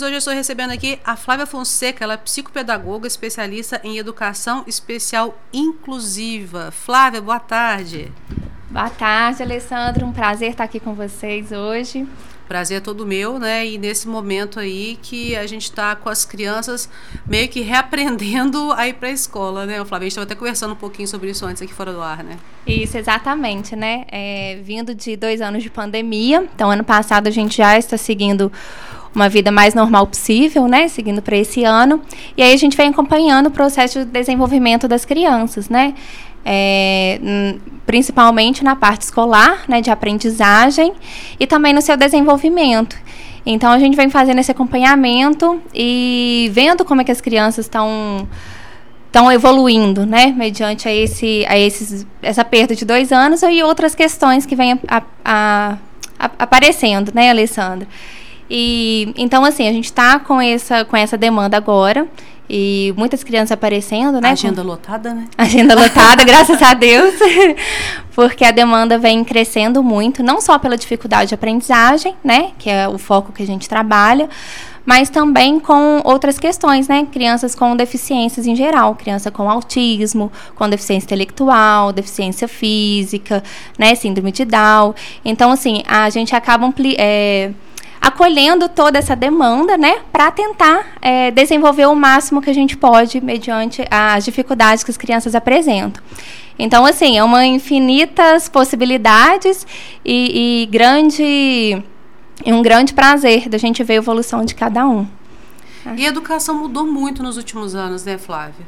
Hoje eu estou recebendo aqui a Flávia Fonseca, ela é psicopedagoga, especialista em educação especial inclusiva. Flávia, boa tarde. Boa tarde, Alessandro. Um prazer estar aqui com vocês hoje. Prazer é todo meu, né? E nesse momento aí que a gente está com as crianças meio que reaprendendo a ir para a escola, né? O Flávio, a gente estava até conversando um pouquinho sobre isso antes aqui fora do ar, né? Isso, exatamente, né? É, vindo de dois anos de pandemia, então ano passado a gente já está seguindo uma vida mais normal possível, né? Seguindo para esse ano. E aí a gente vem acompanhando o processo de desenvolvimento das crianças, né? É, principalmente na parte escolar, né, de aprendizagem e também no seu desenvolvimento. Então a gente vem fazendo esse acompanhamento e vendo como é que as crianças estão estão evoluindo, né, mediante a esse a esses essa perda de dois anos e outras questões que vêm a, aparecendo, né, Alessandra. E então assim, a gente está com essa com essa demanda agora e muitas crianças aparecendo, né? Agenda com... lotada, né? Agenda lotada, graças a Deus. Porque a demanda vem crescendo muito, não só pela dificuldade de aprendizagem, né, que é o foco que a gente trabalha, mas também com outras questões, né? Crianças com deficiências em geral, criança com autismo, com deficiência intelectual, deficiência física, né? Síndrome de Down. Então, assim, a gente acaba é, acolhendo toda essa demanda, né, para tentar é, desenvolver o máximo que a gente pode mediante as dificuldades que as crianças apresentam. Então, assim, é uma infinitas possibilidades e, e grande e um grande prazer da gente ver a evolução de cada um. E a educação mudou muito nos últimos anos, né, Flávia?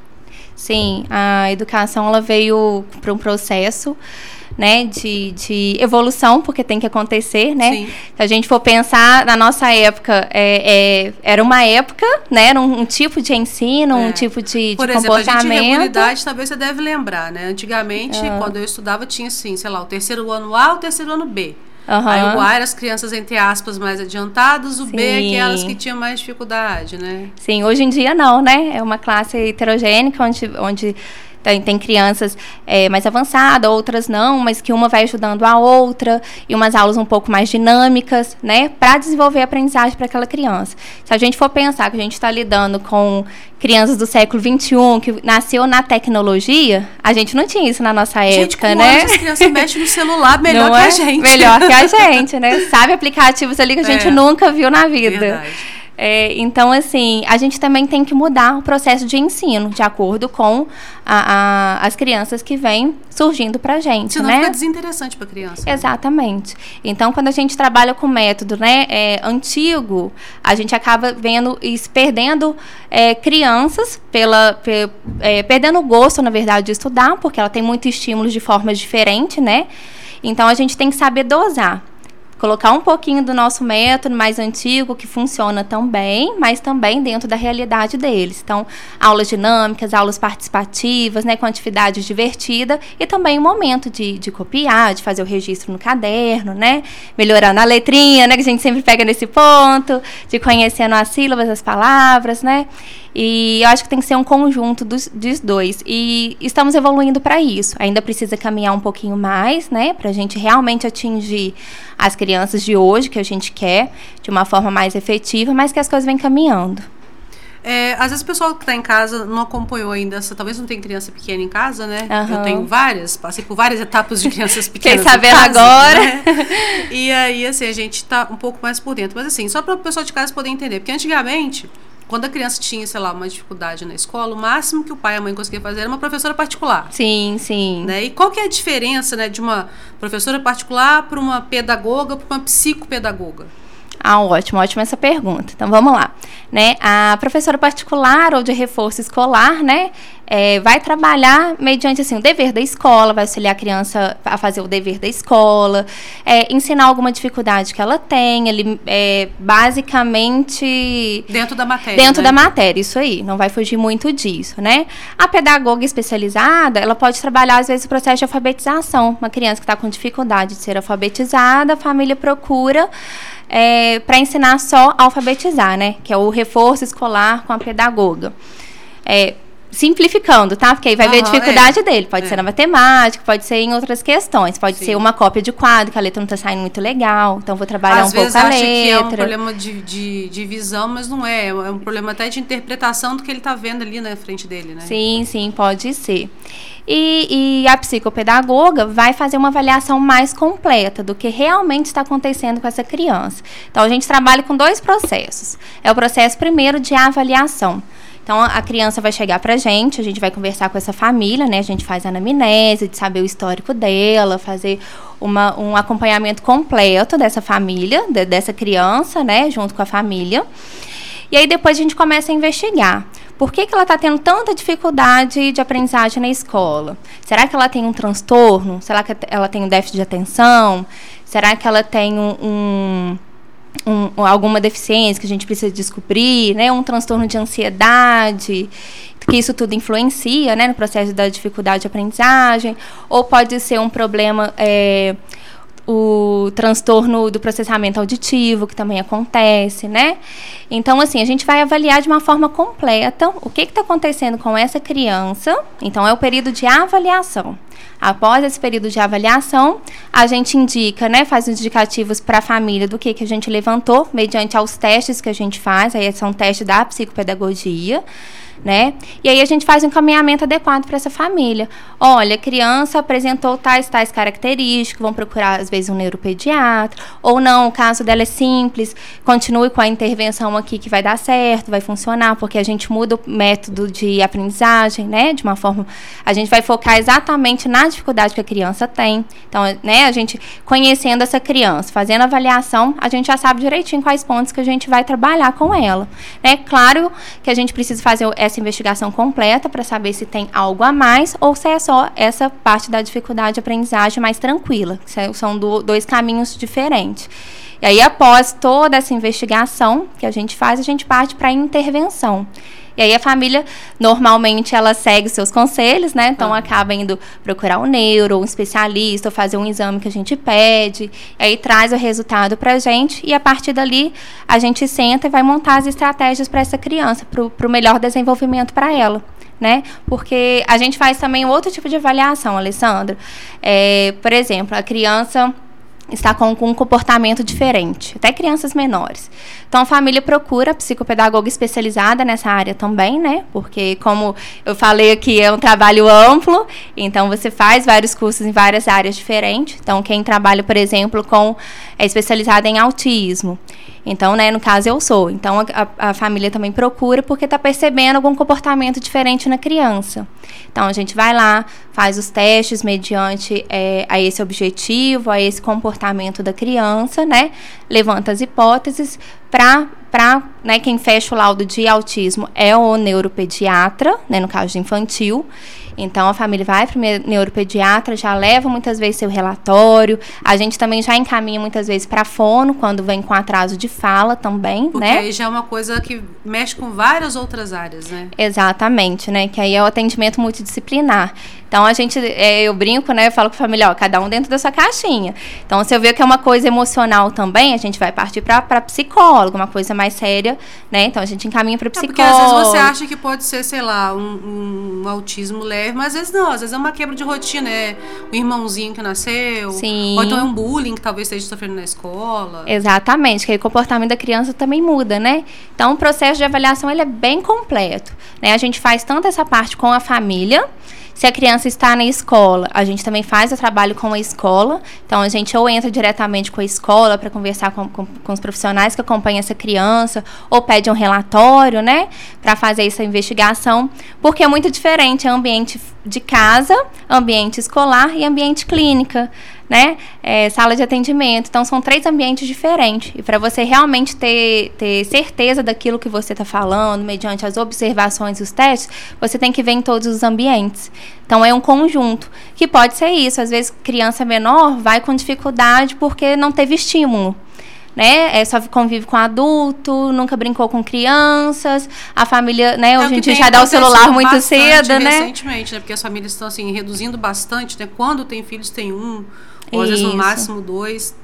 Sim, a educação ela veio para um processo né, de, de evolução, porque tem que acontecer, né? Sim. Se a gente for pensar na nossa época, é, é era uma época, né? Era um, um tipo de ensino, é. um tipo de, Por de exemplo, comportamento. A gente talvez você deve lembrar, né? Antigamente, ah. quando eu estudava, tinha assim, sei lá, o terceiro ano A, o terceiro ano B. Uhum. Aí o A era as crianças, entre aspas, mais adiantadas, o Sim. B é aquelas que tinham mais dificuldade, né? Sim, hoje em dia não, né? É uma classe heterogênica onde, onde tem, tem crianças é, mais avançadas, outras não, mas que uma vai ajudando a outra, e umas aulas um pouco mais dinâmicas, né, para desenvolver a aprendizagem para aquela criança. Se a gente for pensar que a gente está lidando com crianças do século XXI, que nasceu na tecnologia, a gente não tinha isso na nossa gente, época, né? As crianças mexem no celular melhor não que é? a gente. Melhor que a gente, né? Sabe aplicativos ali que a gente é. nunca viu na vida. Verdade. É, então, assim, a gente também tem que mudar o processo de ensino, de acordo com a, a, as crianças que vêm surgindo para a gente, Senão né? fica desinteressante para a criança. Exatamente. Então, quando a gente trabalha com método né, é, antigo, a gente acaba vendo e perdendo é, crianças, pela, pe, é, perdendo o gosto, na verdade, de estudar, porque ela tem muitos estímulos de formas diferentes, né? Então, a gente tem que saber dosar colocar um pouquinho do nosso método mais antigo, que funciona tão bem, mas também dentro da realidade deles. Então, aulas dinâmicas, aulas participativas, né, com atividade divertida e também o momento de, de copiar, de fazer o registro no caderno, né, melhorando a letrinha, né, que a gente sempre pega nesse ponto, de conhecendo as sílabas, as palavras, né, e eu acho que tem que ser um conjunto dos, dos dois. E estamos evoluindo para isso. Ainda precisa caminhar um pouquinho mais, né? Para a gente realmente atingir as crianças de hoje que a gente quer, de uma forma mais efetiva, mas que as coisas vêm caminhando. É, às vezes o pessoal que está em casa não acompanhou ainda, talvez não tenha criança pequena em casa, né? Uhum. Eu tenho várias, passei por várias etapas de crianças pequenas. Quem sabendo agora. Né? E aí, assim, a gente está um pouco mais por dentro. Mas assim, só para o pessoal de casa poder entender, porque antigamente quando a criança tinha, sei lá, uma dificuldade na escola, o máximo que o pai e a mãe conseguiam fazer era uma professora particular. Sim, sim. Né? E qual que é a diferença né, de uma professora particular para uma pedagoga, para uma psicopedagoga? Ah, ótimo, ótima essa pergunta. Então vamos lá. Né? A professora particular ou de reforço escolar, né? É, vai trabalhar mediante assim, o dever da escola, vai auxiliar a criança a fazer o dever da escola, é, ensinar alguma dificuldade que ela tem, ele é, basicamente. Dentro da matéria. Dentro né? da matéria, isso aí. Não vai fugir muito disso, né? A pedagoga especializada, ela pode trabalhar, às vezes, o processo de alfabetização. Uma criança que está com dificuldade de ser alfabetizada, a família procura é, para ensinar só a alfabetizar, né? Que é o reforço escolar com a pedagoga. É, simplificando, tá? Porque aí vai uhum, ver a dificuldade é. dele. Pode é. ser na matemática, pode ser em outras questões. Pode Sim. ser uma cópia de quadro, que a letra não tá saindo muito legal. Então, vou trabalhar Às um pouco a letra. Às vezes que é um problema de, de, de, visão, mas não é. É um problema até de interpretação do que ele tá vendo ali na frente dele, né? Sim, sim, pode ser. E, e, a psicopedagoga vai fazer uma avaliação mais completa do que realmente está acontecendo com essa criança. Então, a gente trabalha com dois processos. É o processo primeiro de avaliação. Então, a criança vai chegar pra gente, a gente vai conversar com essa família, né? A gente faz anamnese, de saber o histórico dela, fazer uma, um acompanhamento completo dessa família, de, dessa criança, né? Junto com a família. E aí, depois a gente começa a investigar. Por que, que ela está tendo tanta dificuldade de aprendizagem na escola? Será que ela tem um transtorno? Será que ela tem um déficit de atenção? Será que ela tem um, um um, alguma deficiência que a gente precisa descobrir, né? Um transtorno de ansiedade, que isso tudo influencia, né? No processo da dificuldade de aprendizagem, ou pode ser um problema é, o transtorno do processamento auditivo, que também acontece, né? Então, assim, a gente vai avaliar de uma forma completa o que está acontecendo com essa criança. Então, é o período de avaliação. Após esse período de avaliação, a gente indica, né, faz os indicativos para a família do que, que a gente levantou, mediante aos testes que a gente faz, aí são testes da psicopedagogia né? E aí a gente faz um encaminhamento adequado para essa família. Olha, a criança apresentou tais tais características, vão procurar às vezes um neuropediatra, ou não, o caso dela é simples, continue com a intervenção aqui que vai dar certo, vai funcionar, porque a gente muda o método de aprendizagem, né? De uma forma, a gente vai focar exatamente na dificuldade que a criança tem. Então, né, a gente conhecendo essa criança, fazendo avaliação, a gente já sabe direitinho quais pontos que a gente vai trabalhar com ela, né? Claro que a gente precisa fazer essa investigação completa para saber se tem algo a mais ou se é só essa parte da dificuldade de aprendizagem mais tranquila. São do, dois caminhos diferentes. E aí, após toda essa investigação que a gente faz, a gente parte para a intervenção. E aí a família, normalmente, ela segue os seus conselhos, né? Então, ah. acaba indo procurar um neuro, um especialista, ou fazer um exame que a gente pede. E aí traz o resultado pra gente. E a partir dali, a gente senta e vai montar as estratégias para essa criança, para o melhor desenvolvimento para ela. Né? Porque a gente faz também outro tipo de avaliação, Alessandra. É, por exemplo, a criança está com, com, um comportamento diferente, até crianças menores. Então, a família procura psicopedagoga especializada nessa área também, né? Porque, como eu falei aqui, é um trabalho amplo, então você faz vários cursos em várias áreas diferentes. Então, quem trabalha, por exemplo, com é especializada em autismo. Então, né, no caso eu sou. Então, a, a família também procura porque está percebendo algum comportamento diferente na criança. Então, a gente vai lá, faz os testes mediante é, a esse objetivo, a esse comportamento da criança, né? Levanta as hipóteses para né, quem fecha o laudo de autismo é o neuropediatra, né, no caso de infantil. Então a família vai para o neuropediatra, já leva muitas vezes seu relatório. A gente também já encaminha muitas vezes para fono quando vem com atraso de fala também, Porque né? aí já é uma coisa que mexe com várias outras áreas, né? Exatamente, né? Que aí é o atendimento multidisciplinar. Então a gente, é, eu brinco, né? Eu falo com a família, ó, cada um dentro da sua caixinha. Então, se eu ver que é uma coisa emocional também, a gente vai partir para psicólogo, uma coisa mais séria, né? Então a gente encaminha para psicólogo. É porque às vezes você acha que pode ser, sei lá, um, um, autismo leve, mas às vezes não, às vezes é uma quebra de rotina, é um irmãozinho que nasceu, Sim. ou então é um bullying que talvez esteja sofrendo na escola. Exatamente, que aí o comportamento da criança também muda, né? Então o processo de avaliação ele é bem completo, né? A gente faz tanto essa parte com a família, se a criança está na escola, a gente também faz o trabalho com a escola. Então, a gente ou entra diretamente com a escola para conversar com, com, com, os profissionais que acompanham essa criança, ou pede um relatório, né, para fazer essa investigação, porque é muito diferente o ambiente de casa, ambiente escolar e ambiente clínica né? É, sala de atendimento. Então, são três ambientes diferentes. E para você realmente ter, ter certeza daquilo que você está falando, mediante as observações e os testes, você tem que ver em todos os ambientes. Então, é um conjunto. Que pode ser isso. Às vezes, criança menor vai com dificuldade porque não teve estímulo né? É, só convive com adulto, nunca brincou com crianças, a família, né? É hoje em dia já dá o celular muito cedo, né? Recentemente, né? Porque as famílias estão assim reduzindo bastante, né? Quando tem filhos tem um, ou às vezes no máximo dois.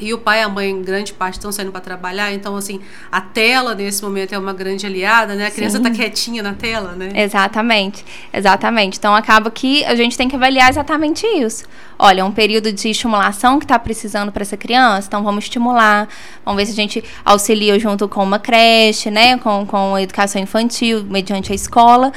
e o pai e a mãe, em grande parte, estão saindo para trabalhar. Então, assim, a tela nesse momento é uma grande aliada, né? A criança está quietinha na tela, né? Exatamente, exatamente. Então, acaba que a gente tem que avaliar exatamente isso. Olha, é um período de estimulação que está precisando para essa criança, então vamos estimular. Vamos ver se a gente auxilia junto com uma creche, né? Com, com a educação infantil, mediante a escola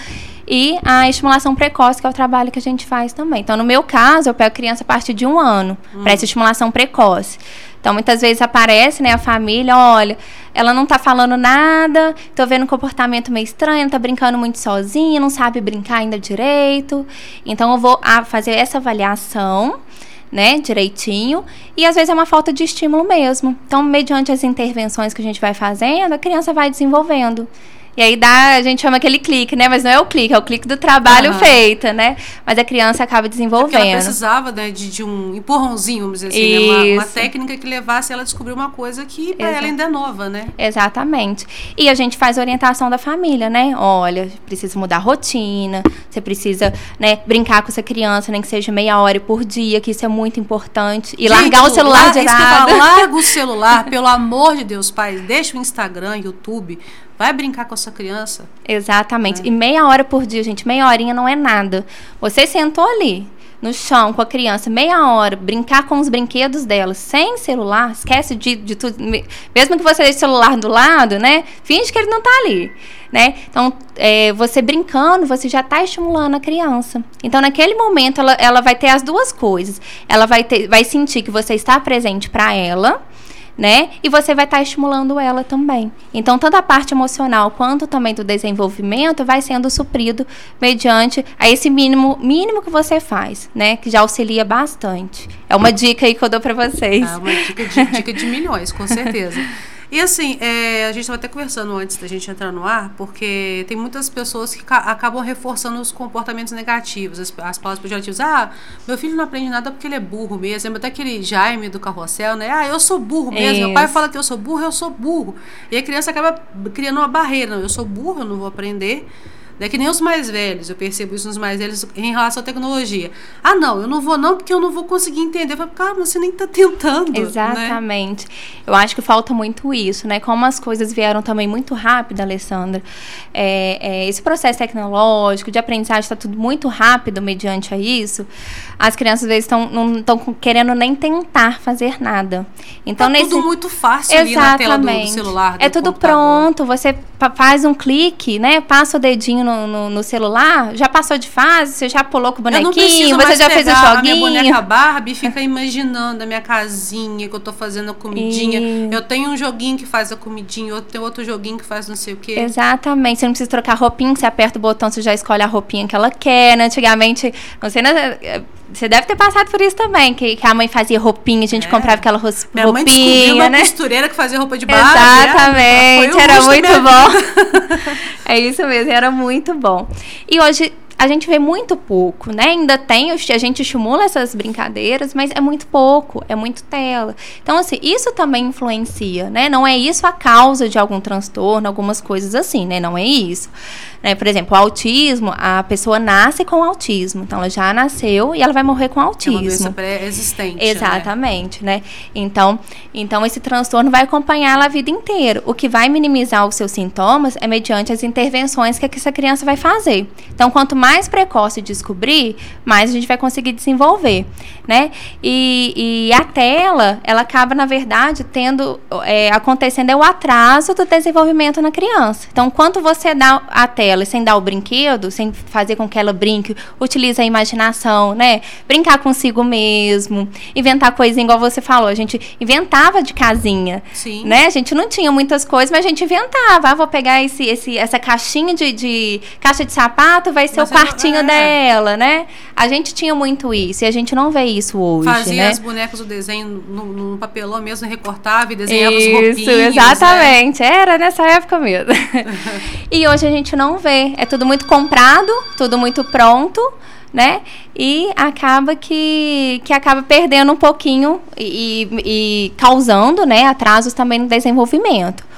e a estimulação precoce, que é o trabalho que a gente faz também. Então, no meu caso, eu pego criança a partir de um ano, hum. para essa estimulação precoce. Então, muitas vezes aparece, né, a família, olha, ela não tá falando nada, tô vendo um comportamento meio estranho, tá brincando muito sozinha, não sabe brincar ainda direito. Então, eu vou fazer essa avaliação, né, direitinho, e às vezes é uma falta de estímulo mesmo. Então, mediante as intervenções que a gente vai fazendo, a criança vai desenvolvendo. E aí dá, a gente chama aquele clique, né? Mas não é o clique, é o clique do trabalho uhum. feito, né? Mas a criança acaba desenvolvendo. É ela precisava né, de, de, um empurrãozinho, vamos dizer assim, né? uma, uma, técnica que levasse ela a descobrir uma coisa que para ela ainda é nova, né? Exatamente. E a gente faz orientação da família, né? Olha, precisa mudar a rotina, você precisa, né, brincar com essa criança, nem que seja meia hora por dia, que isso é muito importante. E gente, largar o celular de lado. Larga o celular, pelo amor de Deus, pai. Deixa o Instagram, YouTube Vai brincar com a sua criança. Exatamente. É. E meia hora por dia, gente, meia horinha não é nada. Você sentou ali no chão com a criança meia hora, brincar com os brinquedos dela, sem celular, esquece de, de tudo. Mesmo que você deixe o celular do lado, né? Finge que ele não está ali. Né? Então, é, você brincando, você já está estimulando a criança. Então, naquele momento, ela, ela vai ter as duas coisas. Ela vai, ter, vai sentir que você está presente para ela, né? E você vai estar tá estimulando ela também. Então, tanto a parte emocional quanto também do desenvolvimento vai sendo suprido mediante a esse mínimo, mínimo que você faz, né? Que já auxilia bastante. É uma dica aí que eu dou para vocês. É uma dica de, dica de milhões, com certeza. E assim, é, a gente estava até conversando antes da gente entrar no ar, porque tem muitas pessoas que acabam reforçando os comportamentos negativos, as, as palavras pejorativas. Ah, meu filho não aprende nada porque ele é burro mesmo. Lembra até aquele Jaime do carrossel, né? Ah, eu sou burro mesmo. Isso. Meu pai fala que eu sou burro, eu sou burro. E a criança acaba criando uma barreira. Não, eu sou burro, eu não vou aprender. É que nem os mais velhos, eu percebo isso nos mais velhos em relação à tecnologia. Ah, não, eu não vou não porque eu não vou conseguir entender. Eu falo, cara, você nem está tentando. Né? Exatamente. Né? Eu acho que falta muito isso, né? Como as coisas vieram também muito rápido, Alessandra. É, é, esse processo tecnológico de aprendizagem está tudo muito rápido mediante a isso. As crianças às vezes estão não estão querendo nem tentar fazer nada. Então tá nesse... tudo muito fácil Exatamente. ali na tela do, do celular. Do é tudo computador. pronto. Você faz um clique, né? Passa o dedinho no no, no, no, celular, já passou de fase, você já pulou com o bonequinho, você já fez o joguinho. A minha boneca Barbie fica imaginando a minha casinha que eu tô fazendo a comidinha. E... Eu tenho um joguinho que faz a comidinha, eu tenho outro joguinho que faz não sei o quê. Exatamente. Você não precisa trocar roupinha, você aperta o botão, você já escolhe a roupinha que ela quer. Né? Antigamente, sei, né? Você deve ter passado por isso também, que, que a mãe fazia roupinha, a gente é. comprava aquela roupinha, Minha mãe descobriu uma né? costureira que fazia roupa de Barbie. Exatamente, era, era muito bom. é isso mesmo, era muito bom. E hoje a gente vê muito pouco, né? Ainda tem, a gente estimula essas brincadeiras, mas é muito pouco, é muito tela. Então, assim, isso também influencia, né? Não é isso a causa de algum transtorno, algumas coisas assim, né? Não é isso. Né? Por exemplo, o autismo, a pessoa nasce com autismo, então ela já nasceu e ela vai morrer com autismo. É uma doença pré-existente. Né? Exatamente, né? né? Então, então esse transtorno vai acompanhar ela a vida inteira. O que vai minimizar os seus sintomas é mediante as intervenções que essa criança vai fazer. Então, quanto mais precoce descobrir, mais a gente vai conseguir desenvolver, né? E, e a tela, ela acaba, na verdade, tendo, é, acontecendo é o atraso do desenvolvimento na criança. Então, quanto você dá a tela ela sem dar o brinquedo, sem fazer com que ela brinque, utiliza a imaginação, né? Brincar consigo mesmo, inventar coisas igual você falou, a gente inventava de casinha, Sim. né? A gente não tinha muitas coisas, mas a gente inventava. Ah, vou pegar esse, esse, essa caixinha de, de caixa de sapato, vai ser o quartinho é. dela, né? A gente tinha muito isso e a gente não vê isso hoje, Fazia né? as bonecas do desenho no, papelão mesmo, recortava e desenhava isso, os roupinhos, Isso, né? exatamente. Né? Era nessa época mesmo. e hoje a gente não vê. É tudo muito comprado, tudo muito pronto, né? E acaba que, que acaba perdendo um pouquinho e, e causando, né, atrasos também no desenvolvimento.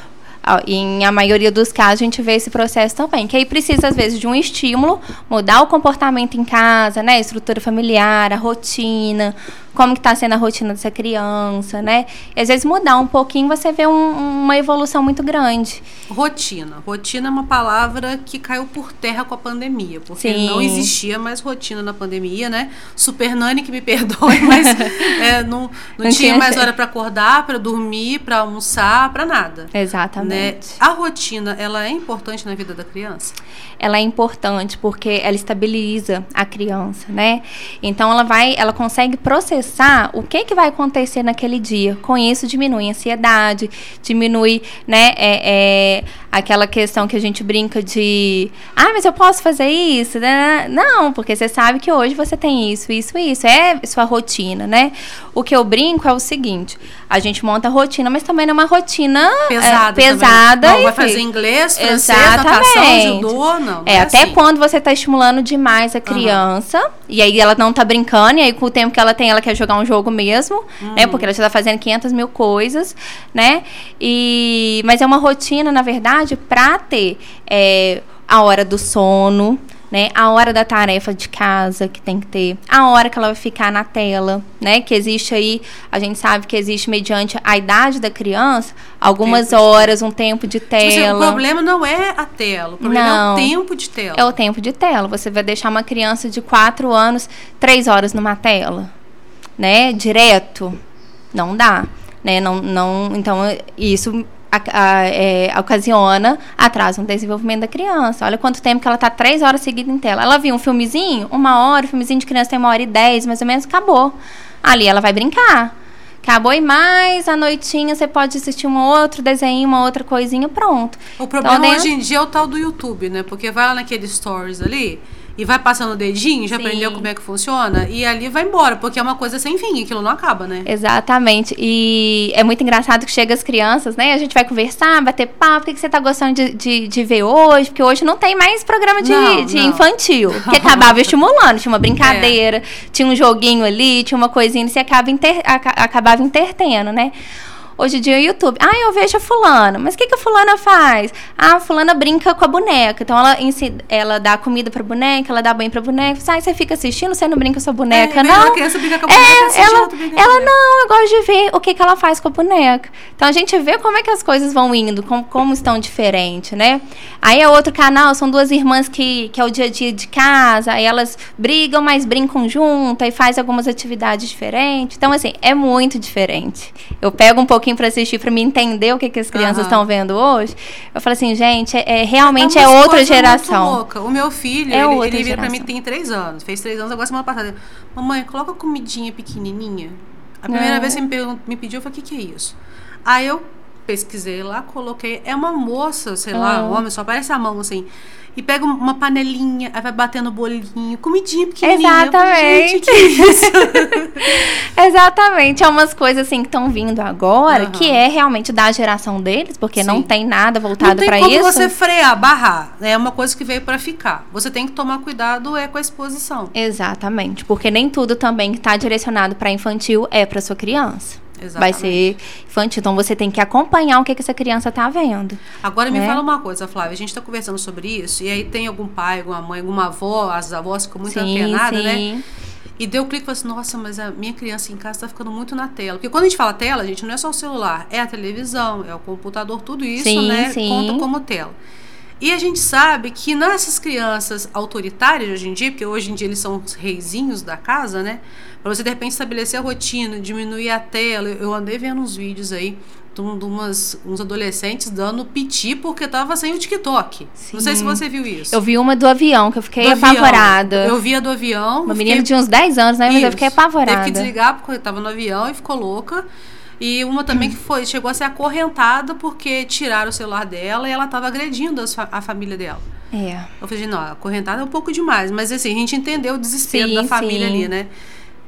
Em a maioria dos casos a gente vê esse processo também, que aí precisa às vezes de um estímulo, mudar o comportamento em casa, né, estrutura familiar, a rotina, como que está sendo a rotina dessa criança, né? E às vezes mudar um pouquinho, você vê um, uma evolução muito grande. Rotina. Rotina é uma palavra que caiu por terra com a pandemia, porque Sim. não existia mais rotina na pandemia, né? Super Nani que me perdoe, mas é, não, não, não, tinha, tinha mais hora para acordar, para dormir, para almoçar, para nada. Exatamente. Né? A rotina, ela é importante na vida da criança? Ela é importante porque ela estabiliza a criança, né? Então ela vai, ela consegue processar o que que vai acontecer naquele dia. Com isso diminui a ansiedade, diminui, né, é, é, aquela questão que a gente brinca de, ah, mas eu posso fazer isso? Né? Não, porque você sabe que hoje você tem isso, isso, isso. É sua rotina, né? O que eu brinco é o seguinte: a gente monta a rotina, mas também não é uma rotina pesada. É, pesada não, vai fazer inglês, francês, natação, judô, não. É, é até assim. quando você está estimulando demais a criança, uhum. e aí ela não está brincando, e aí com o tempo que ela tem, ela quer jogar um jogo mesmo, uhum. né? Porque ela já está fazendo 500 mil coisas, né? E, mas é uma rotina, na verdade, para ter é, a hora do sono, né? A hora da tarefa de casa que tem que ter, a hora que ela vai ficar na tela, né? Que existe aí, a gente sabe que existe mediante a idade da criança, algumas tempo horas, um tempo de tela. Tipo assim, o problema não é a tela, o problema não, é o tempo de tela. É o tempo de tela. Você vai deixar uma criança de 4 anos, 3 horas numa tela, né? Direto. Não dá. Né? Não, não, então, isso a, a, é, ocasiona atraso no desenvolvimento da criança. Olha quanto tempo que ela está três horas seguidas em tela. Ela viu um filmezinho, uma hora, o filmezinho de criança tem uma hora e dez, mais ou menos, acabou. Ali ela vai brincar. Acabou e mais à noitinha você pode assistir um outro desenho, uma outra coisinha, pronto. O problema então, hoje em dia é o tal do YouTube, né? Porque vai lá naquele stories ali, e vai passando o dedinho, já Sim. aprendeu como é que funciona, e ali vai embora, porque é uma coisa sem fim, aquilo não acaba, né? Exatamente. E é muito engraçado que chega as crianças, né? A gente vai conversar, bater papo, o que, você tá gostando de, de, de ver hoje? Porque hoje não tem mais programa de, não, de não. infantil. Porque acabava estimulando, tinha uma brincadeira, é. tinha um joguinho ali, tinha uma coisinha, e você acaba inter, acabava intertendo, né? Hoje em dia o YouTube. Ah, eu vejo a fulana. Mas o que, que a fulana faz? Ah, a fulana brinca com a boneca. Então ela, ela dá comida pra boneca, ela dá banho pra boneca. Ah, você fica assistindo, você não brinca com a sua boneca, é, não? A criança brinca com a boneca, é, ela, ela não, eu gosto de ver o que, que ela faz com a boneca. Então a gente vê como é que as coisas vão indo, como, como estão diferentes, né? Aí é outro canal, são duas irmãs que, que é o dia a dia de casa, aí elas brigam, mas brincam junto, e faz algumas atividades diferentes. Então, assim, é muito diferente. Eu pego um pouco pouquinho para assistir para me entender o que, que as crianças estão uhum. vendo hoje. Eu falo assim, gente, é, é realmente é, é outra geração. Louca. O meu filho, é ele, ele vira para mim tem três anos, fez três anos agora semana passada. Mamãe, coloca comidinha pequenininha. A primeira vez que me, me pediu, eu falei, o que, que é isso? Aí eu pesquisei lá, coloquei. É uma moça, sei lá, um homem, só parece a mão assim e pega uma panelinha, aí vai batendo bolinho, comidinha pequenininha. Exatamente. Exatamente. É umas coisas assim que estão vindo agora, uhum. que é realmente da geração deles, porque Sim. não tem nada voltado para isso. Não tem como você frear, barrar. É uma coisa que veio para ficar. Você tem que tomar cuidado é com a exposição. Exatamente, porque nem tudo também que está direcionado para infantil é para sua criança. Exatamente. vai ser infantil. Então você tem que acompanhar o que, que essa criança está vendo. Agora né? me fala uma coisa, Flávia. A gente está conversando sobre isso, e aí tem algum pai, alguma mãe, alguma avó, as avós ficam muito sim, né? E deu o clique e falou assim, nossa, mas a minha criança em casa está ficando muito na tela. Porque quando a gente fala tela, gente, não é só o celular, é a televisão, é o computador, tudo isso, sim, né? Sim. Conta como tela. E a gente sabe que nessas crianças autoritárias hoje em dia, porque hoje em dia eles são os reizinhos da casa, né? Para você de repente estabelecer a rotina, diminuir a tela. Eu andei vendo uns vídeos aí de, umas, uns adolescentes dando piti porque tava sem o TikTok. Sim. Não sei se você viu isso. Eu vi uma do avião, que eu fiquei do apavorada. Avião. Eu vi a do avião. Uma menina de uns 10 anos, né? Mas isso. eu fiquei apavorada. Teve que desligar porque estava no avião e ficou louca. E uma também que foi, chegou a ser acorrentada porque tiraram o celular dela e ela estava agredindo a, a, família dela. É. Eu falei, não, acorrentada é um pouco demais, mas assim, a gente entendeu o desespero sim, da família sim. ali, né?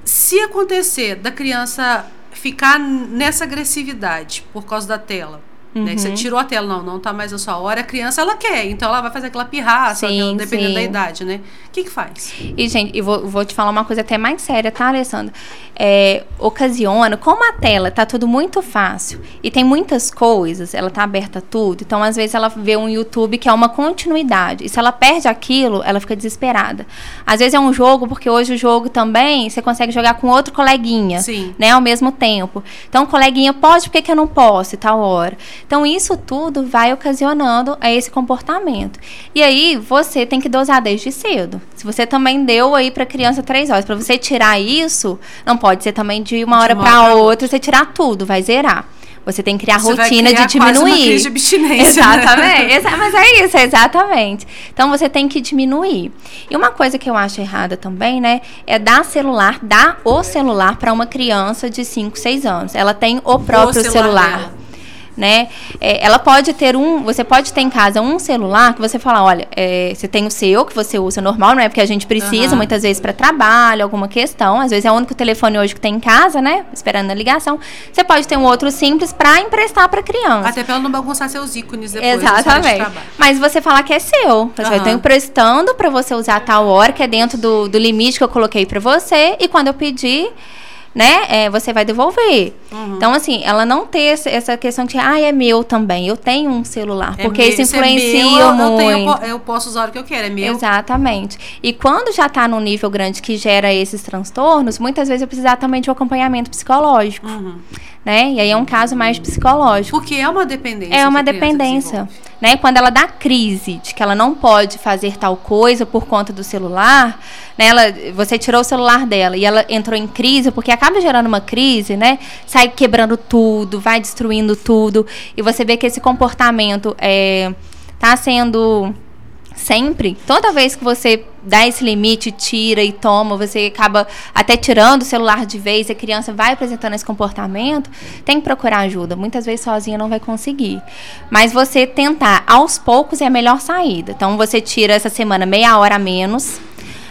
Se acontecer da criança ficar nessa agressividade por causa da tela, Uhum. Né? Você uhum. tirou a tela, não, não tá mais a sua hora, a criança ela quer, então ela vai fazer aquela pirraça, sim, dependendo sim. da idade, né? O que que faz? E, gente, eu vou, vou te falar uma coisa até mais séria, tá, Alessandra? É, ocasiona, como a tela tá tudo muito fácil e tem muitas coisas, ela tá aberta a tudo, então às vezes ela vê um YouTube que é uma continuidade, e se ela perde aquilo, ela fica desesperada. Às vezes é um jogo, porque hoje o jogo também, você consegue jogar com outro coleguinha, Sim. né, ao mesmo tempo. Então, o coleguinha pode, por que, que eu não posso, e tal hora? Então, isso tudo vai ocasionando a esse comportamento. E aí, você tem que dosar desde cedo. Se você também deu aí para criança três horas, para você tirar isso, não pode ser também de uma hora para outra, você tirar tudo, vai zerar. Você tem que criar você rotina criar de diminuir. Quase uma crise de abstinência, né? exatamente. Né? Mas é isso, exatamente. Então você tem que diminuir. E uma coisa que eu acho errada também, né, é dar celular, dar o celular para uma criança de 5, 6 anos. Ela tem o próprio o celular. celular né? É, ela pode ter um, você pode ter em casa um celular que você fala, olha, é, você tem o seu que você usa normal, não é porque a gente precisa uhum. muitas vezes para trabalho, alguma questão, às vezes é o único telefone hoje que tem em casa, né? Esperando a ligação. Você pode ter um outro simples para emprestar para criança. Até para ela não bagunçar seus ícones depois. Exatamente. Mas você falar que é seu, você uhum. eu tenho emprestando para você usar a tal hora que é dentro do, do limite que eu coloquei para você e quando eu pedir né, é, você vai devolver. Uhum. Então, assim, ela não ter essa questão de, ah, é meu também, eu tenho um celular, é porque meu, isso influencia é meu, muito. Eu, tenho, eu, posso usar o que eu quero, é meu. Exatamente. E quando já está num nível grande que gera esses transtornos, muitas vezes eu precisar também de um acompanhamento psicológico. Uhum né? E aí é um caso mais psicológico. Porque é uma dependência. É uma dependência, né? Quando ela dá crise de que ela não pode fazer tal coisa por conta do celular, né? Ela, você tirou o celular dela e ela entrou em crise, porque acaba gerando uma crise, né? Sai quebrando tudo, vai destruindo tudo e você vê que esse comportamento é tá sendo sempre, toda vez que você dá esse limite, tira e toma, você acaba até tirando o celular de vez, a criança vai apresentando esse comportamento, tem que procurar ajuda. Muitas vezes sozinha não vai conseguir. Mas você tentar aos poucos é a melhor saída. Então você tira essa semana meia hora a menos,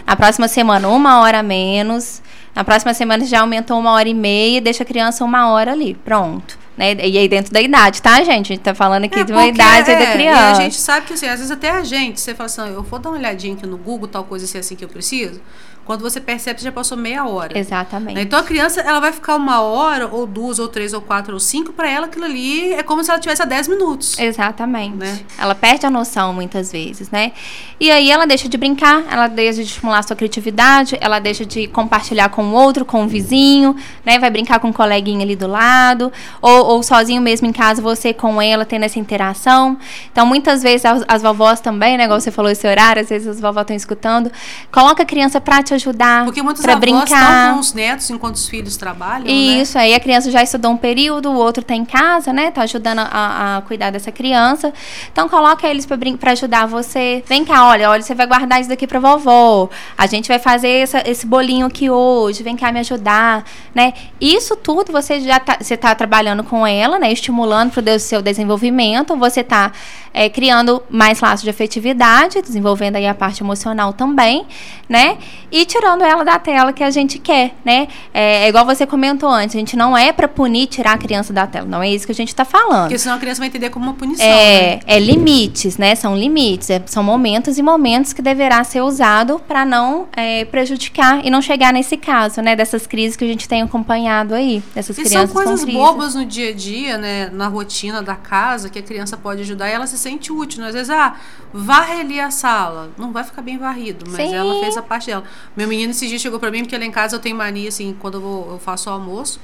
na próxima semana uma hora a menos, na próxima semana já aumentou uma hora e meia, deixa a criança uma hora ali, pronto. Né? E aí dentro da idade, tá, gente? A gente tá falando aqui é, de uma idade é, da criança. E a gente sabe que, assim, às vezes até a gente, você fala assim, eu vou dar uma olhadinha aqui no Google, tal coisa assim, assim que eu preciso. Quando você percebe, você já passou meia hora. Exatamente. Então a criança, ela vai ficar uma hora, ou duas, ou três, ou quatro, ou cinco, para ela aquilo ali é como se ela tivesse a dez minutos. Exatamente. Né? Ela perde a noção muitas vezes, né? E aí ela deixa de brincar, ela deixa de estimular a sua criatividade, ela deixa de compartilhar com o outro, com o vizinho, né? Vai brincar com o um coleguinha ali do lado, ou, ou sozinho mesmo em casa, você com ela, tendo essa interação. Então, muitas vezes, as, as vovós também, né? Igual você falou esse horário, às vezes as vovós estão escutando, coloca a criança pra te ajudar. Porque muitas pra brincar. estão com os netos enquanto os filhos trabalham. Né? Isso, né? aí a criança já estudou um período, o outro está em casa, né? Tá ajudando a, a, cuidar dessa criança. Então coloca eles para ajudar você. Vem cá, olha, olha, você vai guardar isso daqui para vovó. A gente vai fazer essa, esse bolinho aqui hoje. Vem cá me ajudar, né? Isso tudo você já tá, você tá trabalhando com ela, né? Estimulando para o seu desenvolvimento. Você tá é, criando mais laços de afetividade, desenvolvendo aí a parte emocional também, né? E tirando ela da tela que a gente quer, né? É, é igual você comentou antes, a gente não é para punir, tirar a criança da tela, não é isso que a gente está falando. Porque senão a criança vai entender como uma punição. É, né? é limites, né? São limites, é, são momentos e momentos que deverá ser usado para não é, prejudicar e não chegar nesse caso, né? Dessas crises que a gente tem acompanhado aí, dessas e crianças são coisas bobas no dia a dia, né? Na rotina da casa que a criança pode ajudar e ela se sente útil. Né? Às vezes, ah, varre ali a sala. Não vai ficar bem varrido, mas Sim. ela fez a parte dela. Meu menino esse dia chegou para mim, porque lá em casa eu tenho mania, assim, quando eu, vou, eu faço o almoço.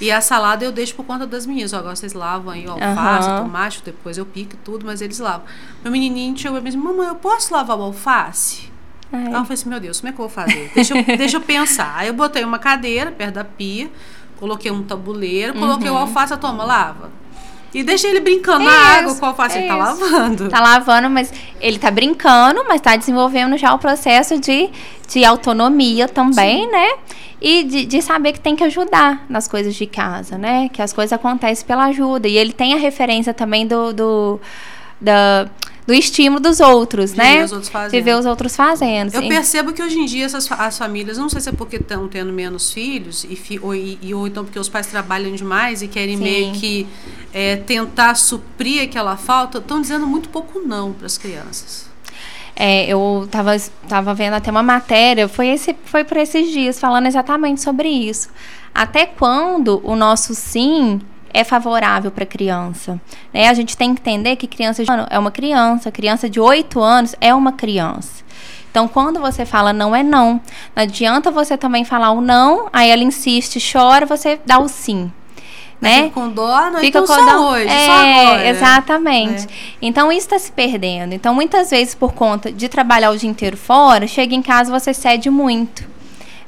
E a salada eu deixo por conta das meninas. Agora vocês lavam aí o alface, uhum. tomate, depois eu pico tudo, mas eles lavam. Meu menininho chegou e disse: Mamãe, eu posso lavar o alface? Aí eu falei assim: Meu Deus, como é que eu vou fazer? Deixa eu, deixa eu pensar. Aí eu botei uma cadeira perto da pia, coloquei um tabuleiro, coloquei uhum. o alface, toma, lava. E deixa ele brincando na água com o alface. É ele tá lavando. Tá lavando, mas ele tá brincando, mas tá desenvolvendo já o processo de, de autonomia também, Sim. né? E de, de saber que tem que ajudar nas coisas de casa, né? Que as coisas acontecem pela ajuda. E ele tem a referência também do, do da do estímulo dos outros, de né? Ver os outros fazendo. De ver os outros fazendo. Eu sim. percebo que hoje em dia essas, as famílias, não sei se é porque estão tendo menos filhos, e, fi, ou, e, ou então porque os pais trabalham demais e querem sim. meio que é, tentar suprir aquela falta, estão dizendo muito pouco não para as crianças. É, eu estava tava vendo até uma matéria, foi, esse, foi por esses dias, falando exatamente sobre isso. Até quando o nosso sim é favorável para a criança. Né? A gente tem que entender que criança de é uma criança, criança de 8 anos é uma criança. Então, quando você fala não é não, não adianta você também falar o não, aí ela insiste, chora, você dá o sim. Né? Fica com dó, não Fica então com só dó. hoje, é, só agora. Exatamente. É. Então, isso está se perdendo. Então, muitas vezes, por conta de trabalhar o dia inteiro fora, chega em casa você cede muito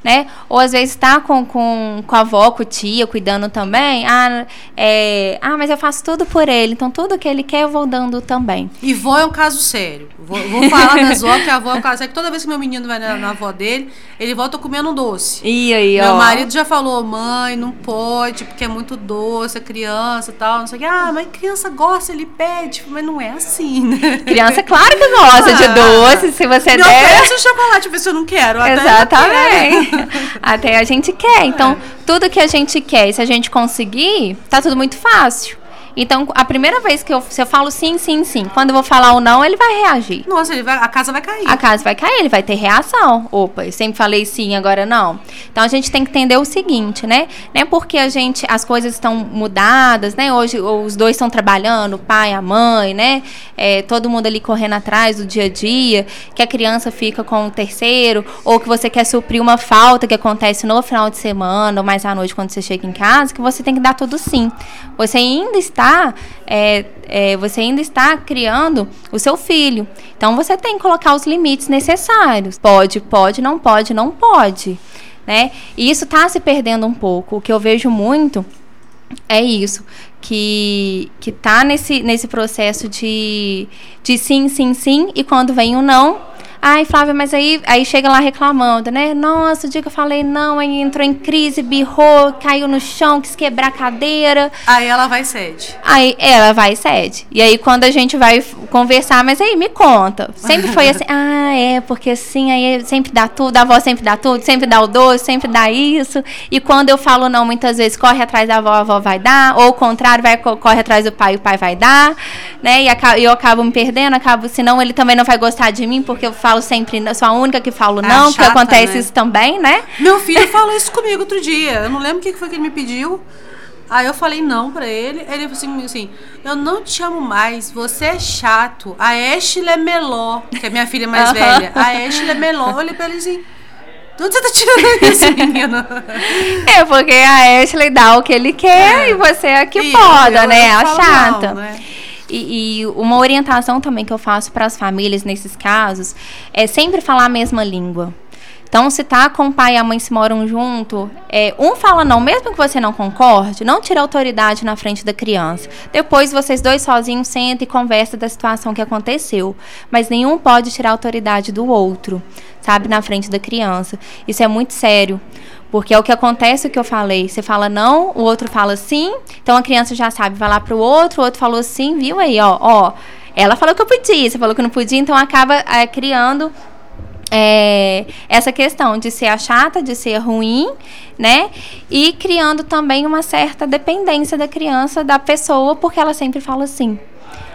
né? Ou às vezes está com, com, com a avó, com a tia, cuidando também. Ah, é, ah, mas eu faço tudo por ele, então tudo que ele quer eu vou dando também. E vó é um caso sério. Vou, vou falar das vó, que a avó é um caso sério. Toda vez que meu menino vai na, na avó dele, ele volta comendo um doce. E aí, Meu ó. marido já falou, mãe, não pode, porque é muito doce, a criança e tal, não sei o que. Ah, mas criança gosta, ele pede, mas não é assim, né? Criança, claro que gosta ah, de doce, se você der. Oferece o chocolate, ver se eu não quero. Exatamente. Até a gente quer. Então, tudo que a gente quer, se a gente conseguir, tá tudo muito fácil. Então, a primeira vez que eu, se eu falo sim, sim, sim, quando eu vou falar o não, ele vai reagir. Nossa, ele vai, a casa vai cair. A casa vai cair, ele vai ter reação. Opa, eu sempre falei sim, agora não. Então, a gente tem que entender o seguinte, né? Não é porque a gente, as coisas estão mudadas, né? Hoje os dois estão trabalhando, o pai, a mãe, né? É, todo mundo ali correndo atrás do dia a dia, que a criança fica com o terceiro, ou que você quer suprir uma falta que acontece no final de semana, ou mais à noite quando você chega em casa, que você tem que dar tudo sim. Você ainda está está, é, é, você ainda está criando o seu filho. Então você tem que colocar os limites necessários. Pode, pode, não pode, não pode. Né? E isso está se perdendo um pouco. O que eu vejo muito é isso, que que tá nesse, nesse processo de, de sim, sim, sim, e quando vem o não, Ai, Flávia, mas aí, aí chega lá reclamando, né? Nossa, o dia que eu falei não, aí entrou em crise, birrou, caiu no chão, quis quebrar a cadeira. Aí ela vai cede. Aí ela vai cede. E aí quando a gente vai conversar, mas aí me conta. Sempre foi assim, ah, é, porque assim, aí sempre dá tudo, a avó sempre dá tudo, sempre dá o doce, sempre dá isso. E quando eu falo não, muitas vezes corre atrás da avó, a avó vai dar, ou o contrário, vai corre atrás do pai, o pai vai dar, né? E eu acabo me perdendo, acabo, senão ele também não vai gostar de mim, porque eu falo falo sempre, sou a única que falo é não, chata, que acontece né? isso também, né? Meu filho falou isso comigo outro dia. Eu não lembro o que foi que ele me pediu. Aí eu falei não pra ele. Ele falou assim, assim: Eu não te amo mais, você é chato. A Ashley é meló, que é minha filha mais velha. A Ashley é meló. Eu olhei pra ele assim. De onde você tá tirando isso, menino? É, porque a Ashley dá o que ele quer é. e você é que e poda, né? A chata. Não, né? E, e uma orientação também que eu faço para as famílias nesses casos é sempre falar a mesma língua. Então, se tá com o pai e a mãe se moram junto, é, um fala não, mesmo que você não concorde, não tira autoridade na frente da criança. Depois, vocês dois sozinhos sentam e conversam da situação que aconteceu. Mas nenhum pode tirar autoridade do outro, sabe, na frente da criança. Isso é muito sério. Porque é o que acontece o que eu falei. Você fala não, o outro fala sim. Então a criança já sabe, vai lá pro outro, o outro falou sim, viu aí, ó, ó. Ela falou que eu podia, você falou que não podia, então acaba é, criando é, essa questão de ser a chata, de ser ruim, né? E criando também uma certa dependência da criança, da pessoa, porque ela sempre fala sim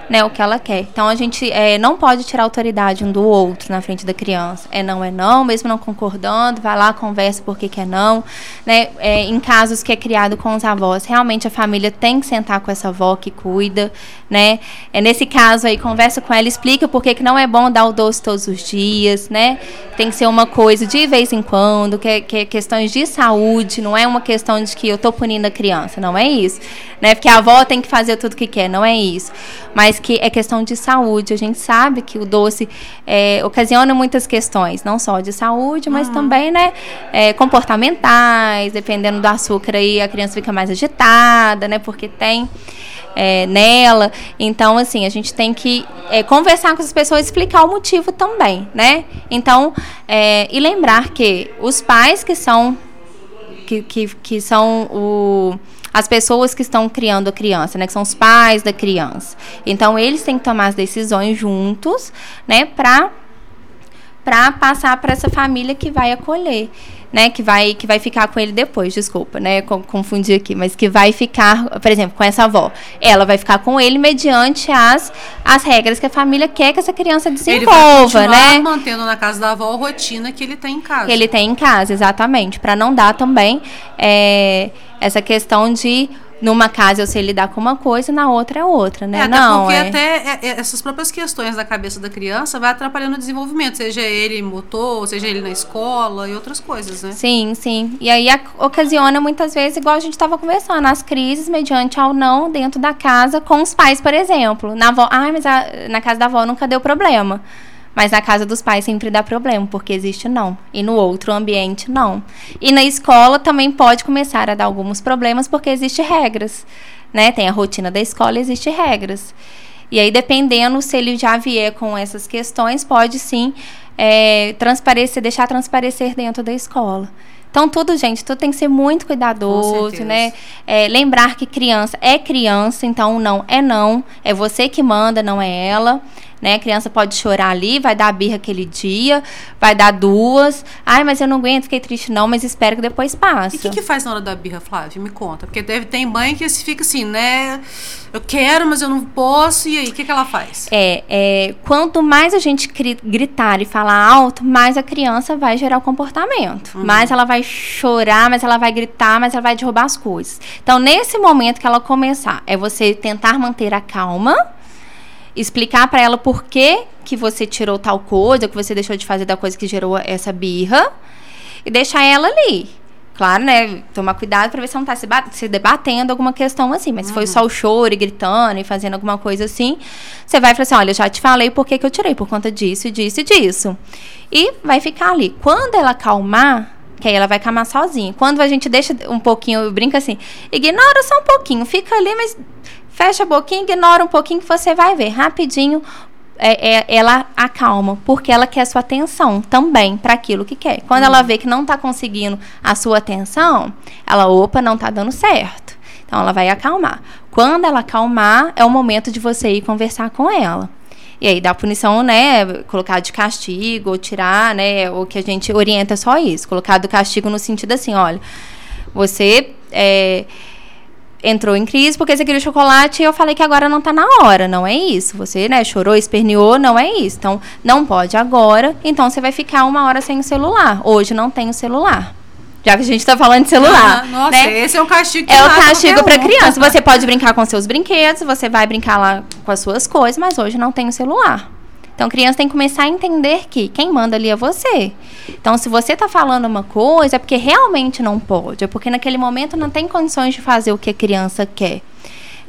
né, o que ela quer. Então a gente é, não pode tirar autoridade um do outro na frente da criança. É não, é não, mesmo não concordando, vai lá, conversa por que, é não. Né? É, em casos que é criado com os avós, realmente a família tem que sentar com essa avó que cuida, né? É, nesse caso aí, conversa com ela, explica por que, que não é bom dar o doce todos os dias, né? Tem que ser uma coisa de vez em quando, que que é questões de saúde, não é uma questão de que eu tô punindo a criança, não é isso. Né? Porque a avó tem que fazer tudo que quer, não é isso. Mas que é questão de saúde. A gente sabe que o doce é, ocasiona muitas questões, não só de saúde, mas uhum. também né, é, comportamentais, dependendo do açúcar aí a criança fica mais agitada, né? Porque tem é, nela. Então, assim, a gente tem que é, conversar com as pessoas, explicar o motivo também, né? Então, é, e lembrar que os pais que são que, que, que são o as pessoas que estão criando a criança, né? Que são os pais da criança. Então, eles têm que tomar as decisões juntos, né? Para para passar para essa família que vai acolher né, que vai que vai ficar com ele depois, desculpa, né, confundi aqui, mas que vai ficar, por exemplo, com essa avó, ela vai ficar com ele mediante as as regras que a família quer que essa criança desenvolva, ele vai né? mantendo na casa da avó a rotina que ele tem em casa. Que ele tem em casa, exatamente, para não dar também é, essa questão de numa casa eu sei lidar com uma coisa, na outra é outra, né? É, não, porque é... até é, é, essas próprias questões da cabeça da criança vai atrapalhando o desenvolvimento, seja ele motor, seja ele na escola e outras coisas, né? Sim, sim. E aí ocasiona muitas vezes, igual a gente estava conversando, as crises mediante ao não dentro da casa com os pais, por exemplo. Na avó, ai, mas a, na casa da avó nunca deu problema. Mas na casa dos pais sempre dá problema, porque existe não. E no outro ambiente, não. E na escola também pode começar a dar alguns problemas, porque existe regras. Né? Tem a rotina da escola, existe regras. E aí, dependendo se ele já vier com essas questões, pode sim é, transparecer, deixar transparecer dentro da escola. Então, tudo, gente, tudo tem que ser muito cuidadoso, né? É, lembrar que criança é criança, então não é não. É você que manda, não é ela né? A criança pode chorar ali, vai dar birra aquele dia, vai dar duas. Ai, mas eu não aguento, fiquei triste não, mas espero que depois passe. E o que, que, faz na hora da birra, Flávia? Me conta. Porque deve, tem mãe que fica assim, né? Eu quero, mas eu não posso. E aí, o que, que ela faz? É, é, quanto mais a gente gritar e falar alto, mais a criança vai gerar o comportamento. Uhum. Mais ela vai chorar, mais ela vai gritar, mais ela vai derrubar as coisas. Então, nesse momento que ela começar, é você tentar manter a calma explicar para ela por que, que você tirou tal coisa, que você deixou de fazer da coisa que gerou essa birra e deixar ela ali. Claro, né? Tomar cuidado para ver se não tá se, se, debatendo alguma questão assim. Mas uhum. se foi só o choro e gritando e fazendo alguma coisa assim, você vai falar assim: olha, já te falei por que, que eu tirei, por conta disso, disso e disso. E vai ficar ali. Quando ela acalmar, que aí ela vai acalmar sozinha. Quando a gente deixa um pouquinho, eu brinco assim, ignora só um pouquinho, fica ali, mas fecha a boquinha, ignora um pouquinho que você vai ver rapidinho. É, é, ela acalma, porque ela quer sua atenção também para aquilo que quer. Quando ela uhum. vê que não está conseguindo a sua atenção, ela, opa, não está dando certo. Então ela vai acalmar. Quando ela acalmar, é o momento de você ir conversar com ela. E aí dá punição, né? Colocar de castigo, ou tirar, né? O que a gente orienta é só isso. Colocar do castigo no sentido assim, olha, você. É, entrou em crise porque você queria chocolate e eu falei que agora não está na hora. Não é isso. Você, né, chorou, esperneou, não é isso. Então, não pode agora. Então, você vai ficar uma hora sem o celular. Hoje não tem o celular. Já que a gente está falando de celular. Ah, nossa, né? esse é um castigo que É o castigo para criança. Você pode brincar com seus brinquedos, você vai brincar lá com as suas coisas, mas hoje não tem o celular. Então, a criança tem que começar a entender que quem manda ali é você. Então, se você está falando uma coisa, é porque realmente não pode. É porque naquele momento não tem condições de fazer o que a criança quer.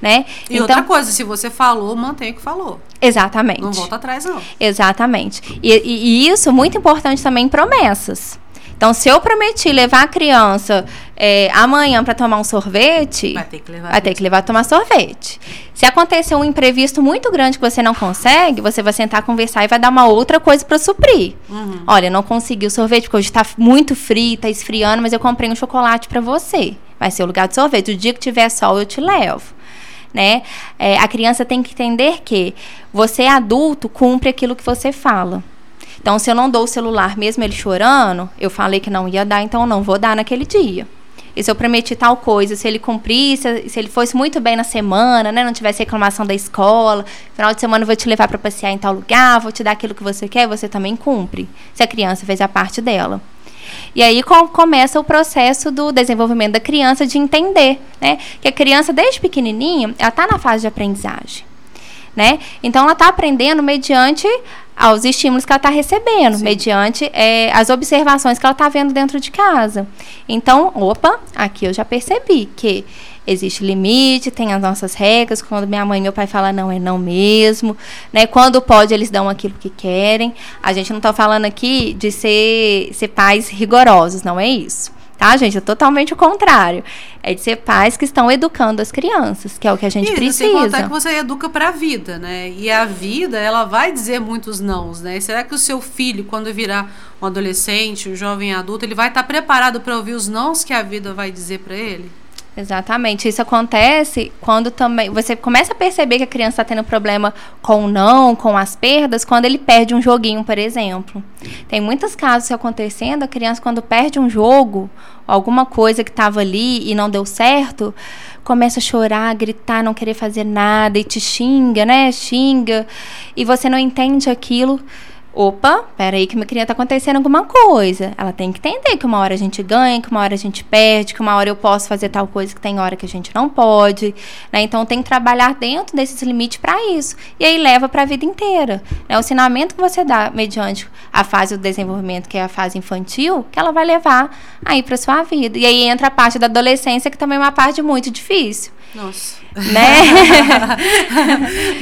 Né? E então, outra coisa, se você falou, mantenha o que falou. Exatamente. Não volta atrás, não. Exatamente. E, e, e isso, muito importante também, promessas. Então, se eu prometi levar a criança é, amanhã para tomar um sorvete, vai ter que levar, vai ter que levar a tomar sorvete. Se acontecer um imprevisto muito grande que você não consegue, você vai sentar, conversar e vai dar uma outra coisa para suprir. Uhum. Olha, não consegui o sorvete porque hoje está muito frio, está esfriando, mas eu comprei um chocolate para você. Vai ser o lugar de sorvete. O dia que tiver sol, eu te levo. Né? É, a criança tem que entender que você é adulto, cumpre aquilo que você fala. Então, se eu não dou o celular, mesmo ele chorando, eu falei que não ia dar, então eu não vou dar naquele dia. E se eu prometi tal coisa, se ele cumprisse, se ele fosse muito bem na semana, né, não tivesse reclamação da escola, final de semana eu vou te levar para passear em tal lugar, vou te dar aquilo que você quer, você também cumpre. Se a criança fez a parte dela. E aí com, começa o processo do desenvolvimento da criança de entender, né? Que a criança, desde pequenininha, ela está na fase de aprendizagem né? Então ela está aprendendo mediante aos estímulos que ela está recebendo, Sim. mediante é, as observações que ela está vendo dentro de casa. Então, opa, aqui eu já percebi que existe limite, tem as nossas regras. Quando minha mãe e meu pai falam não, é não mesmo. Né? Quando pode, eles dão aquilo que querem. A gente não está falando aqui de ser, ser pais rigorosos, não é isso. Tá, gente? É totalmente o contrário. É de ser pais que estão educando as crianças, que é o que a gente Isso, precisa. Sem contar que você educa para a vida, né? E a vida, ela vai dizer muitos nãos, né? será que o seu filho, quando virar um adolescente, um jovem adulto, ele vai estar tá preparado para ouvir os nãos que a vida vai dizer para ele? Exatamente. Isso acontece quando também você começa a perceber que a criança está tendo problema com o não, com as perdas, quando ele perde um joguinho, por exemplo. Tem muitos casos acontecendo, a criança quando perde um jogo, alguma coisa que estava ali e não deu certo, começa a chorar, a gritar, não querer fazer nada e te xinga, né? Xinga e você não entende aquilo opa, peraí que minha criança tá acontecendo alguma coisa. Ela tem que entender que uma hora a gente ganha, que uma hora a gente perde, que uma hora eu posso fazer tal coisa que tem hora que a gente não pode, né? Então tem que trabalhar dentro desses limites para isso. E aí leva para a vida inteira. Né? O ensinamento que você dá mediante a fase do desenvolvimento, que é a fase infantil, que ela vai levar aí para sua vida. E aí entra a parte da adolescência, que também é uma parte muito difícil. Nossa. Né?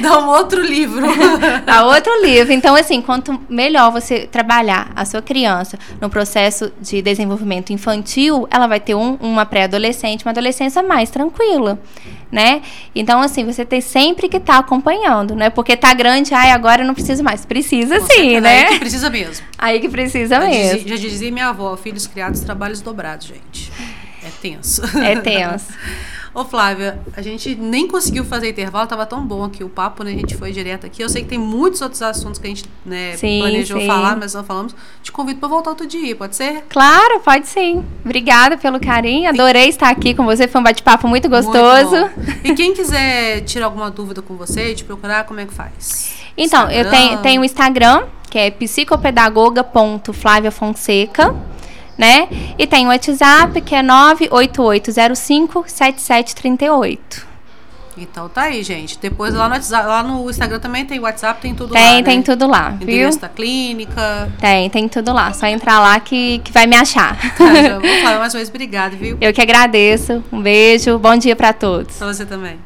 Dá um outro livro. Dá outro livro. Então, assim, quanto melhor você trabalhar a sua criança no processo de desenvolvimento infantil, ela vai ter um, uma pré-adolescente, uma adolescência mais tranquila, né? Então, assim, você tem sempre que estar tá acompanhando, né? Porque tá grande, ai, agora eu não preciso mais. Precisa sim, né? Aí que precisa mesmo. Aí que precisa já mesmo. Dizia, já dizia minha avó, filhos criados, trabalhos dobrados, gente. É tenso. É tenso. Ô, Flávia, a gente nem conseguiu fazer intervalo, tava tão bom aqui o papo, né? A gente foi direto aqui. Eu sei que tem muitos outros assuntos que a gente né, sim, planejou sim. falar, mas não falamos. Te convido para voltar outro dia, pode ser? Claro, pode sim. Obrigada pelo carinho. Adorei estar aqui com você. Foi um bate-papo muito gostoso. Muito e quem quiser tirar alguma dúvida com você, te procurar, como é que faz? Então, Instagram. eu tenho, tenho o Instagram, que é psicopedagoga.flaviafonseca né? E tem o WhatsApp, que é 988057738. Então tá aí, gente. Depois lá no, WhatsApp, lá no Instagram também tem WhatsApp, tem tudo tem, lá. Tem, tem né? tudo lá. Endereço da clínica. Tem, tem tudo lá. Só entrar lá que, que vai me achar. Tá, já vou falar mais uma vez, obrigada, viu? Eu que agradeço. Um beijo, bom dia para todos. Pra você também.